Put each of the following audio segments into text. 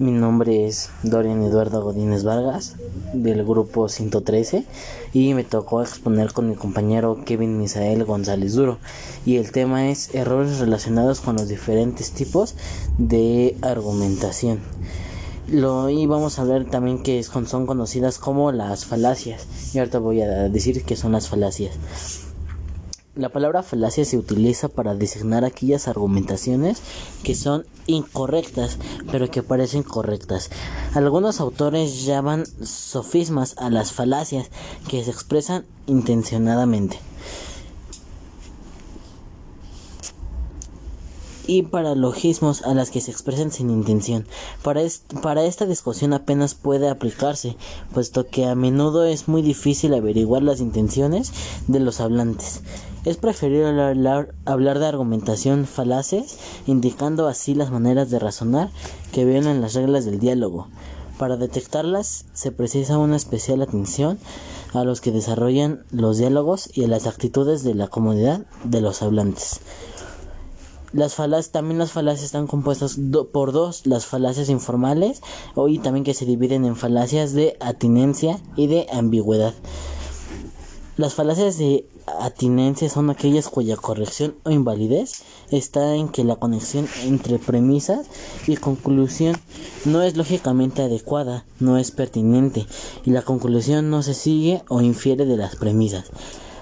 Mi nombre es Dorian Eduardo Godínez Vargas del grupo 113 y me tocó exponer con mi compañero Kevin Misael González Duro y el tema es errores relacionados con los diferentes tipos de argumentación. Lo, y vamos a hablar también que son conocidas como las falacias y ahorita voy a decir qué son las falacias. La palabra falacia se utiliza para designar aquellas argumentaciones que son incorrectas, pero que parecen correctas. Algunos autores llaman sofismas a las falacias que se expresan intencionadamente. y paralogismos a las que se expresan sin intención. Para, esta discusión apenas puede aplicarse, puesto que a menudo es muy difícil averiguar las intenciones de los hablantes. Es preferible hablar, de argumentación falaces, indicando así las maneras de razonar que violan las reglas del diálogo. Para detectarlas se precisa una especial atención a los que desarrollan los diálogos y a las actitudes de la comunidad de los hablantes. Las falacias, también las falacias están compuestas por dos, las falacias informales y también que se dividen en falacias de atinencia y de ambigüedad. Las falacias de atinencia son aquellas cuya corrección o invalidez está en que la conexión entre premisas y conclusión no es lógicamente adecuada, no es pertinente y la conclusión no se sigue o infiere de las premisas.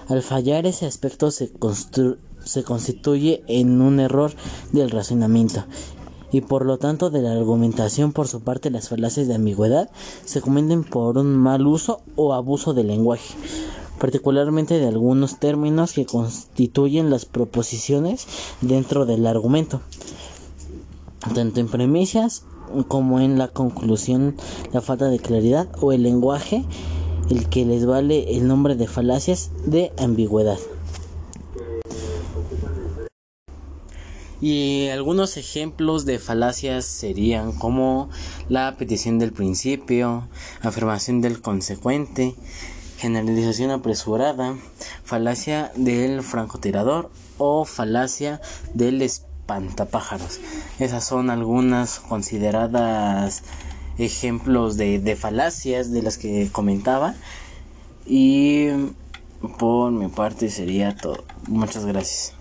Al fallar ese aspecto se, se constituye en un error del razonamiento y por lo tanto de la argumentación por su parte las falacias de ambigüedad se cometen por un mal uso o abuso del lenguaje particularmente de algunos términos que constituyen las proposiciones dentro del argumento tanto en premisas como en la conclusión la falta de claridad o el lenguaje el que les vale el nombre de falacias de ambigüedad. Y algunos ejemplos de falacias serían como la petición del principio, afirmación del consecuente, generalización apresurada, falacia del francotirador o falacia del espantapájaros. Esas son algunas consideradas ejemplos de, de falacias de las que comentaba. Y por mi parte sería todo. Muchas gracias.